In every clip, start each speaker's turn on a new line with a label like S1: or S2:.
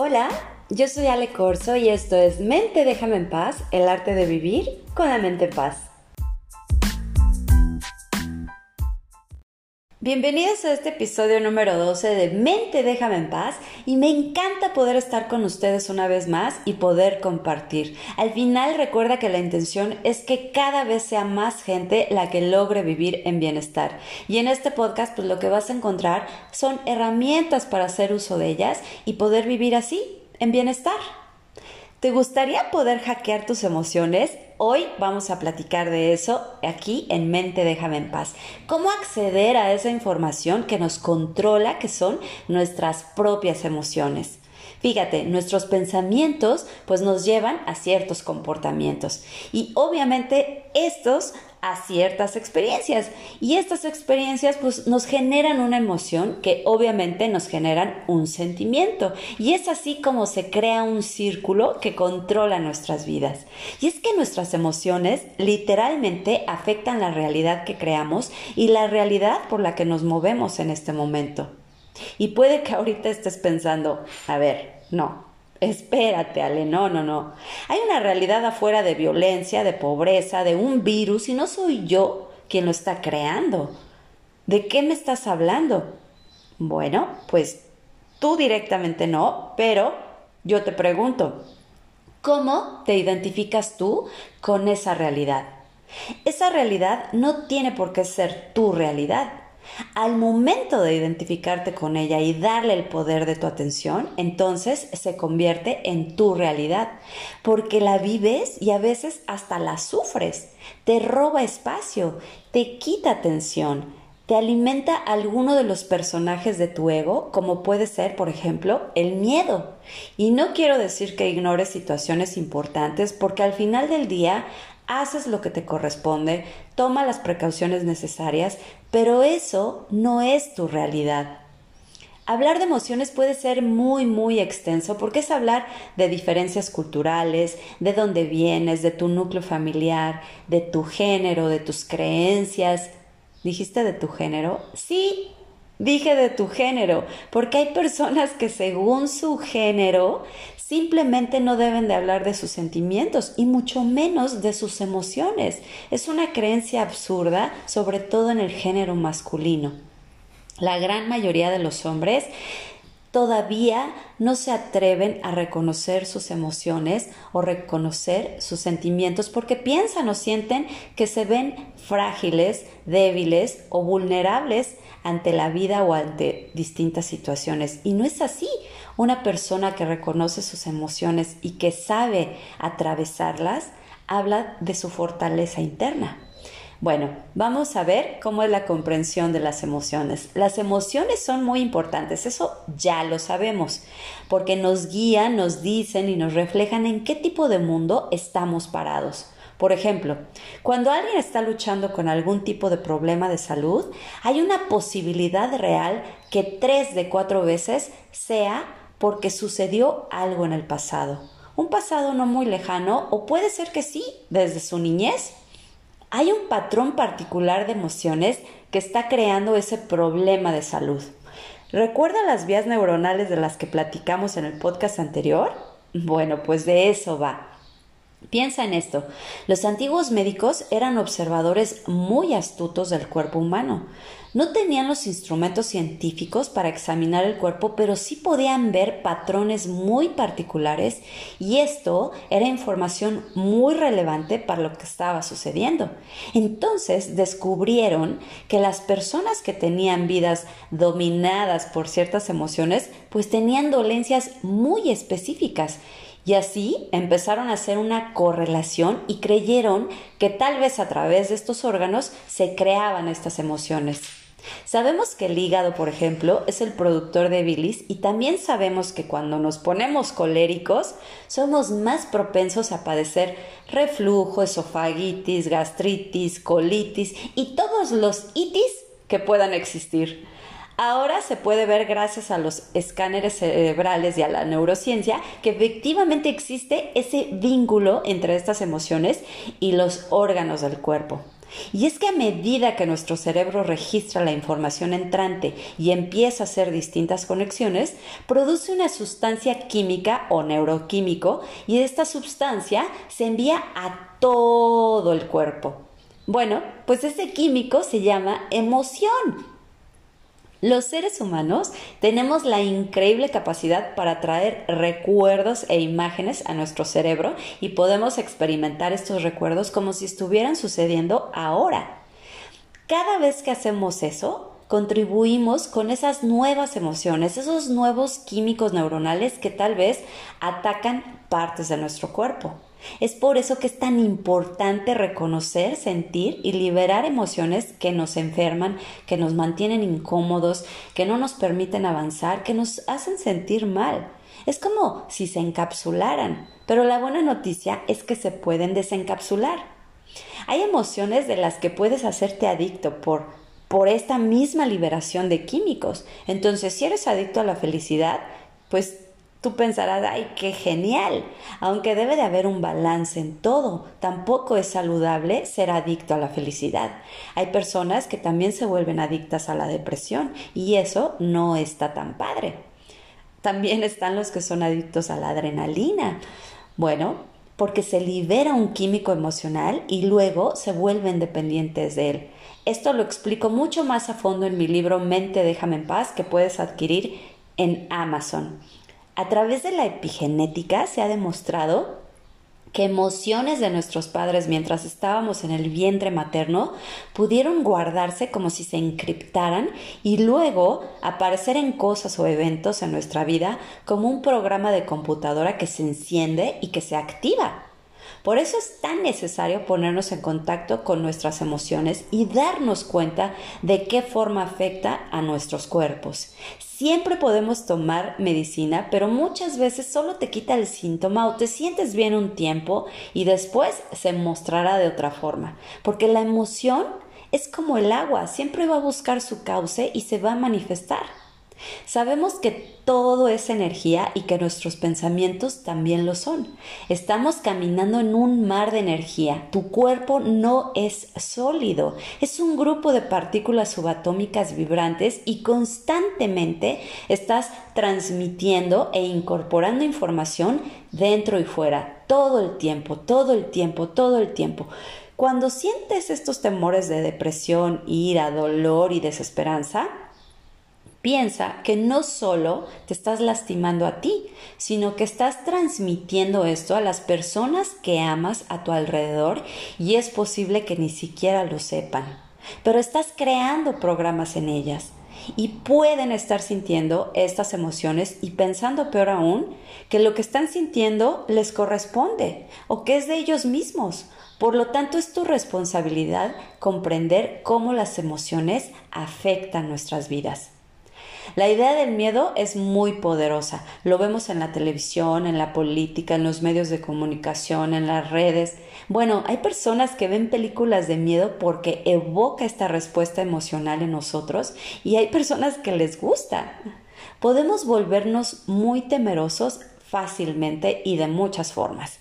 S1: Hola, yo soy Ale Corso y esto es Mente Déjame en Paz, el arte de vivir con la mente en paz. Bienvenidos a este episodio número 12 de Mente Déjame en Paz y me encanta poder estar con ustedes una vez más y poder compartir. Al final recuerda que la intención es que cada vez sea más gente la que logre vivir en bienestar. Y en este podcast pues lo que vas a encontrar son herramientas para hacer uso de ellas y poder vivir así, en bienestar. ¿Te gustaría poder hackear tus emociones? Hoy vamos a platicar de eso aquí en Mente Déjame en Paz. ¿Cómo acceder a esa información que nos controla, que son nuestras propias emociones? Fíjate, nuestros pensamientos pues nos llevan a ciertos comportamientos y obviamente estos a ciertas experiencias. Y estas experiencias pues nos generan una emoción que obviamente nos generan un sentimiento. Y es así como se crea un círculo que controla nuestras vidas. Y es que nuestras emociones literalmente afectan la realidad que creamos y la realidad por la que nos movemos en este momento. Y puede que ahorita estés pensando a ver no Espérate, Ale, no, no, no. Hay una realidad afuera de violencia, de pobreza, de un virus y no soy yo quien lo está creando. ¿De qué me estás hablando? Bueno, pues tú directamente no, pero yo te pregunto, ¿cómo te identificas tú con esa realidad? Esa realidad no tiene por qué ser tu realidad. Al momento de identificarte con ella y darle el poder de tu atención, entonces se convierte en tu realidad, porque la vives y a veces hasta la sufres, te roba espacio, te quita atención, te alimenta alguno de los personajes de tu ego, como puede ser, por ejemplo, el miedo. Y no quiero decir que ignores situaciones importantes, porque al final del día haces lo que te corresponde, toma las precauciones necesarias, pero eso no es tu realidad. Hablar de emociones puede ser muy, muy extenso porque es hablar de diferencias culturales, de dónde vienes, de tu núcleo familiar, de tu género, de tus creencias. ¿Dijiste de tu género? Sí, Dije de tu género, porque hay personas que según su género simplemente no deben de hablar de sus sentimientos y mucho menos de sus emociones. Es una creencia absurda, sobre todo en el género masculino. La gran mayoría de los hombres todavía no se atreven a reconocer sus emociones o reconocer sus sentimientos porque piensan o sienten que se ven frágiles, débiles o vulnerables ante la vida o ante distintas situaciones. Y no es así. Una persona que reconoce sus emociones y que sabe atravesarlas habla de su fortaleza interna. Bueno, vamos a ver cómo es la comprensión de las emociones. Las emociones son muy importantes, eso ya lo sabemos, porque nos guían, nos dicen y nos reflejan en qué tipo de mundo estamos parados. Por ejemplo, cuando alguien está luchando con algún tipo de problema de salud, hay una posibilidad real que tres de cuatro veces sea porque sucedió algo en el pasado. Un pasado no muy lejano o puede ser que sí, desde su niñez hay un patrón particular de emociones que está creando ese problema de salud. ¿Recuerda las vías neuronales de las que platicamos en el podcast anterior? Bueno, pues de eso va. Piensa en esto. Los antiguos médicos eran observadores muy astutos del cuerpo humano. No tenían los instrumentos científicos para examinar el cuerpo, pero sí podían ver patrones muy particulares y esto era información muy relevante para lo que estaba sucediendo. Entonces descubrieron que las personas que tenían vidas dominadas por ciertas emociones, pues tenían dolencias muy específicas y así empezaron a hacer una correlación y creyeron que tal vez a través de estos órganos se creaban estas emociones. Sabemos que el hígado, por ejemplo, es el productor de bilis y también sabemos que cuando nos ponemos coléricos somos más propensos a padecer reflujo, esofagitis, gastritis, colitis y todos los itis que puedan existir. Ahora se puede ver gracias a los escáneres cerebrales y a la neurociencia que efectivamente existe ese vínculo entre estas emociones y los órganos del cuerpo. Y es que a medida que nuestro cerebro registra la información entrante y empieza a hacer distintas conexiones, produce una sustancia química o neuroquímico y esta sustancia se envía a todo el cuerpo. Bueno, pues ese químico se llama emoción. Los seres humanos tenemos la increíble capacidad para traer recuerdos e imágenes a nuestro cerebro y podemos experimentar estos recuerdos como si estuvieran sucediendo ahora. Cada vez que hacemos eso, contribuimos con esas nuevas emociones, esos nuevos químicos neuronales que tal vez atacan partes de nuestro cuerpo. Es por eso que es tan importante reconocer, sentir y liberar emociones que nos enferman, que nos mantienen incómodos, que no nos permiten avanzar, que nos hacen sentir mal. Es como si se encapsularan, pero la buena noticia es que se pueden desencapsular. Hay emociones de las que puedes hacerte adicto por por esta misma liberación de químicos. Entonces, si eres adicto a la felicidad, pues Tú pensarás, ay, qué genial, aunque debe de haber un balance en todo. Tampoco es saludable ser adicto a la felicidad. Hay personas que también se vuelven adictas a la depresión y eso no está tan padre. También están los que son adictos a la adrenalina. Bueno, porque se libera un químico emocional y luego se vuelven dependientes de él. Esto lo explico mucho más a fondo en mi libro Mente déjame en paz que puedes adquirir en Amazon. A través de la epigenética se ha demostrado que emociones de nuestros padres mientras estábamos en el vientre materno pudieron guardarse como si se encriptaran y luego aparecer en cosas o eventos en nuestra vida como un programa de computadora que se enciende y que se activa. Por eso es tan necesario ponernos en contacto con nuestras emociones y darnos cuenta de qué forma afecta a nuestros cuerpos. Siempre podemos tomar medicina, pero muchas veces solo te quita el síntoma o te sientes bien un tiempo y después se mostrará de otra forma, porque la emoción es como el agua, siempre va a buscar su cauce y se va a manifestar. Sabemos que todo es energía y que nuestros pensamientos también lo son. Estamos caminando en un mar de energía. Tu cuerpo no es sólido, es un grupo de partículas subatómicas vibrantes y constantemente estás transmitiendo e incorporando información dentro y fuera, todo el tiempo, todo el tiempo, todo el tiempo. Cuando sientes estos temores de depresión, ira, dolor y desesperanza, Piensa que no solo te estás lastimando a ti, sino que estás transmitiendo esto a las personas que amas a tu alrededor y es posible que ni siquiera lo sepan. Pero estás creando programas en ellas y pueden estar sintiendo estas emociones y pensando peor aún que lo que están sintiendo les corresponde o que es de ellos mismos. Por lo tanto, es tu responsabilidad comprender cómo las emociones afectan nuestras vidas. La idea del miedo es muy poderosa. Lo vemos en la televisión, en la política, en los medios de comunicación, en las redes. Bueno, hay personas que ven películas de miedo porque evoca esta respuesta emocional en nosotros y hay personas que les gusta. Podemos volvernos muy temerosos fácilmente y de muchas formas.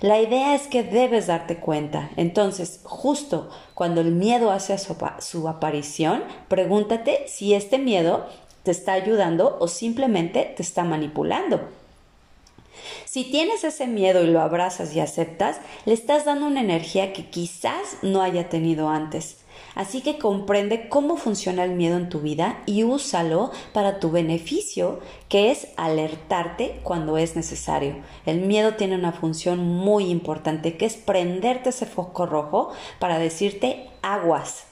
S1: La idea es que debes darte cuenta. Entonces, justo cuando el miedo hace su, su, aparición, pregúntate si este miedo te está ayudando o simplemente te está manipulando. Si tienes ese miedo y lo abrazas y aceptas, le estás dando una energía que quizás no haya tenido antes. Así que comprende cómo funciona el miedo en tu vida y úsalo para tu beneficio, que es alertarte cuando es necesario. El miedo tiene una función muy importante, que es prenderte ese foco rojo para decirte aguas.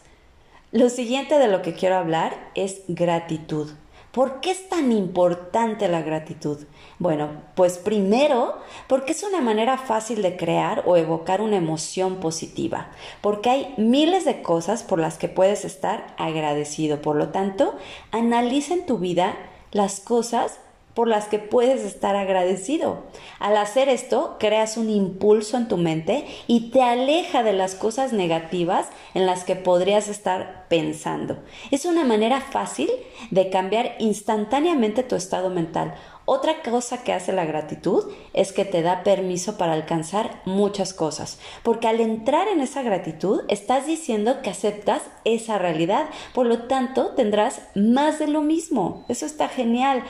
S1: Lo siguiente de lo que quiero hablar es gratitud. ¿Por qué es tan importante la gratitud? Bueno, pues primero, porque es una manera fácil de crear o evocar una emoción positiva, porque hay miles de cosas por las que puedes estar agradecido. Por lo tanto, analiza en tu vida las cosas por las que puedes estar agradecido. Al hacer esto, creas un impulso en tu mente y te aleja de las cosas negativas en las que podrías estar pensando. Es una manera fácil de cambiar instantáneamente tu estado mental. Otra cosa que hace la gratitud es que te da permiso para alcanzar muchas cosas, porque al entrar en esa gratitud estás diciendo que aceptas esa realidad, por lo tanto tendrás más de lo mismo. Eso está genial.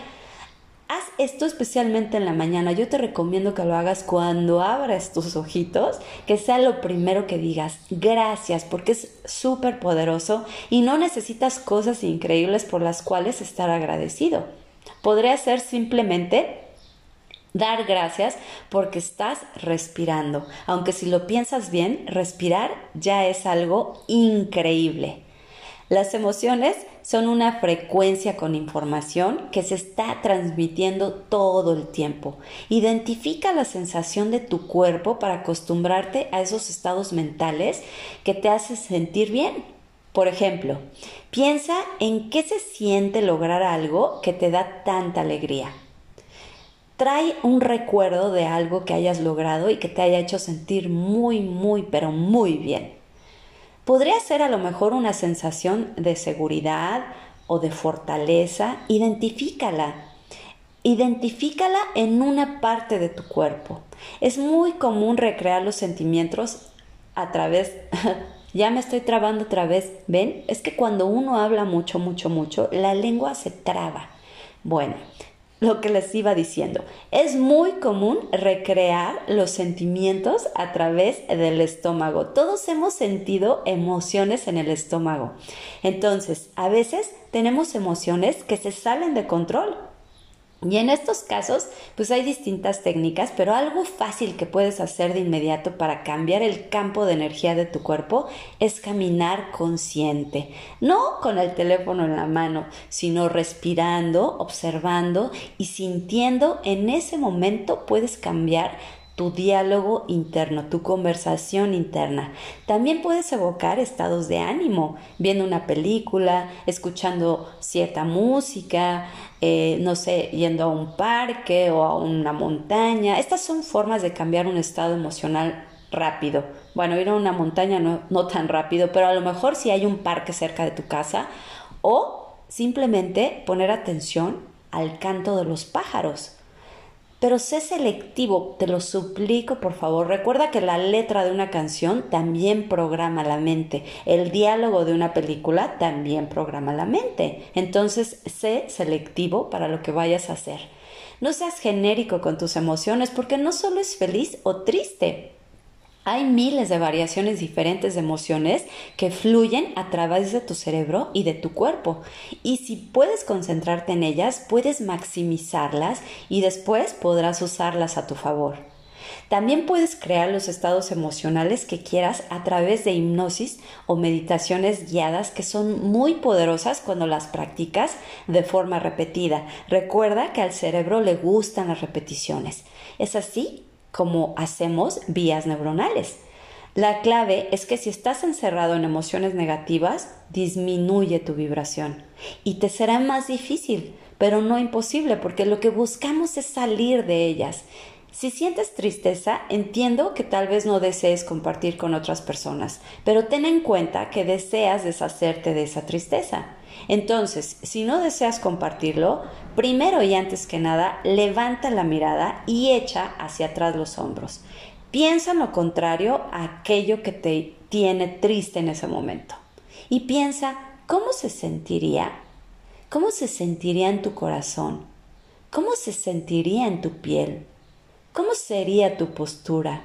S1: Haz esto especialmente en la mañana. Yo te recomiendo que lo hagas cuando abras tus ojitos, que sea lo primero que digas. Gracias, porque es súper poderoso y no necesitas cosas increíbles por las cuales estar agradecido. Podría ser simplemente dar gracias porque estás respirando. Aunque si lo piensas bien, respirar ya es algo increíble. Las emociones son una frecuencia con información que se está transmitiendo todo el tiempo. Identifica la sensación de tu cuerpo para acostumbrarte a esos estados mentales que te hacen sentir bien. Por ejemplo, piensa en qué se siente lograr algo que te da tanta alegría. Trae un recuerdo de algo que hayas logrado y que te haya hecho sentir muy, muy, pero muy bien. Podría ser a lo mejor una sensación de seguridad o de fortaleza. Identifícala. Identifícala en una parte de tu cuerpo. Es muy común recrear los sentimientos a través... ya me estoy trabando otra vez. ¿Ven? Es que cuando uno habla mucho, mucho, mucho, la lengua se traba. Bueno, lo que les iba diciendo. Es muy común recrear los sentimientos a través del estómago. Todos hemos sentido emociones en el estómago. Entonces, a veces tenemos emociones que se salen de control y en estos casos, pues hay distintas técnicas, pero algo fácil que puedes hacer de inmediato para cambiar el campo de energía de tu cuerpo es caminar consciente, no con el teléfono en la mano, sino respirando, observando y sintiendo. En ese momento puedes cambiar tu diálogo interno, tu conversación interna. También puedes evocar estados de ánimo, viendo una película, escuchando cierta música, eh, no sé, yendo a un parque o a una montaña. Estas son formas de cambiar un estado emocional rápido. Bueno, ir a una montaña no, no tan rápido, pero a lo mejor si hay un parque cerca de tu casa o simplemente poner atención al canto de los pájaros pero sé selectivo, te lo suplico por favor. Recuerda que la letra de una canción también programa la mente. El diálogo de una película también programa la mente. Entonces, sé selectivo para lo que vayas a hacer. No seas genérico con tus emociones porque no solo es feliz o triste, hay miles de variaciones diferentes de emociones que fluyen a través de tu cerebro y de tu cuerpo. Y si puedes concentrarte en ellas, puedes maximizarlas y después podrás usarlas a tu favor. También puedes crear los estados emocionales que quieras a través de hipnosis o meditaciones guiadas que son muy poderosas cuando las practicas de forma repetida. Recuerda que al cerebro le gustan las repeticiones. Es así como hacemos vías neuronales. La clave es que si estás encerrado en emociones negativas, disminuye tu vibración y te será más difícil, pero no imposible, porque lo que buscamos es salir de ellas. Si sientes tristeza, entiendo que tal vez no desees compartir con otras personas, pero ten en cuenta que deseas deshacerte de esa tristeza. Entonces, si no deseas compartirlo, primero y antes que nada, levanta la mirada y echa hacia atrás los hombros. Piensa en lo contrario a aquello que te tiene triste en ese momento. Y piensa, ¿cómo se sentiría? ¿Cómo se sentiría en tu corazón? ¿Cómo se sentiría en tu piel? ¿Cómo sería tu postura?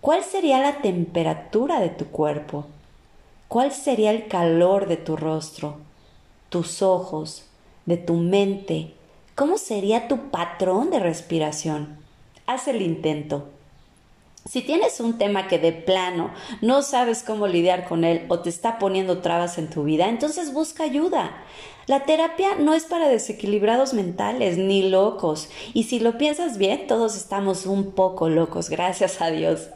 S1: ¿Cuál sería la temperatura de tu cuerpo? ¿Cuál sería el calor de tu rostro? tus ojos, de tu mente, ¿cómo sería tu patrón de respiración? Haz el intento. Si tienes un tema que de plano no sabes cómo lidiar con él o te está poniendo trabas en tu vida, entonces busca ayuda. La terapia no es para desequilibrados mentales ni locos. Y si lo piensas bien, todos estamos un poco locos, gracias a Dios.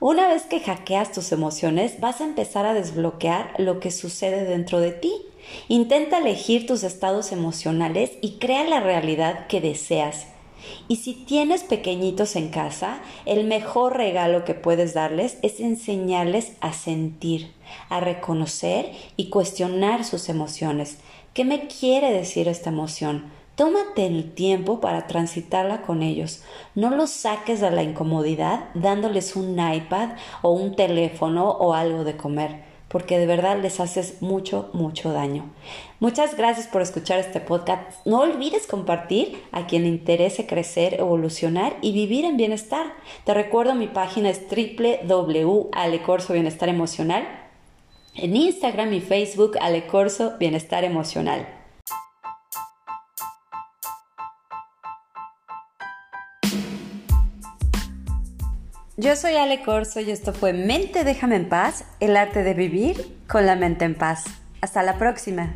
S1: Una vez que hackeas tus emociones, vas a empezar a desbloquear lo que sucede dentro de ti. Intenta elegir tus estados emocionales y crea la realidad que deseas. Y si tienes pequeñitos en casa, el mejor regalo que puedes darles es enseñarles a sentir, a reconocer y cuestionar sus emociones. ¿Qué me quiere decir esta emoción? Tómate el tiempo para transitarla con ellos. No los saques de la incomodidad dándoles un iPad o un teléfono o algo de comer porque de verdad les haces mucho, mucho daño. Muchas gracias por escuchar este podcast. No olvides compartir a quien le interese crecer, evolucionar y vivir en bienestar. Te recuerdo mi página es www.alecorso Bienestar Emocional. En Instagram y Facebook Alecorso Bienestar Emocional. Yo soy Ale Corso y esto fue Mente Déjame en Paz, el arte de vivir con la mente en paz. Hasta la próxima.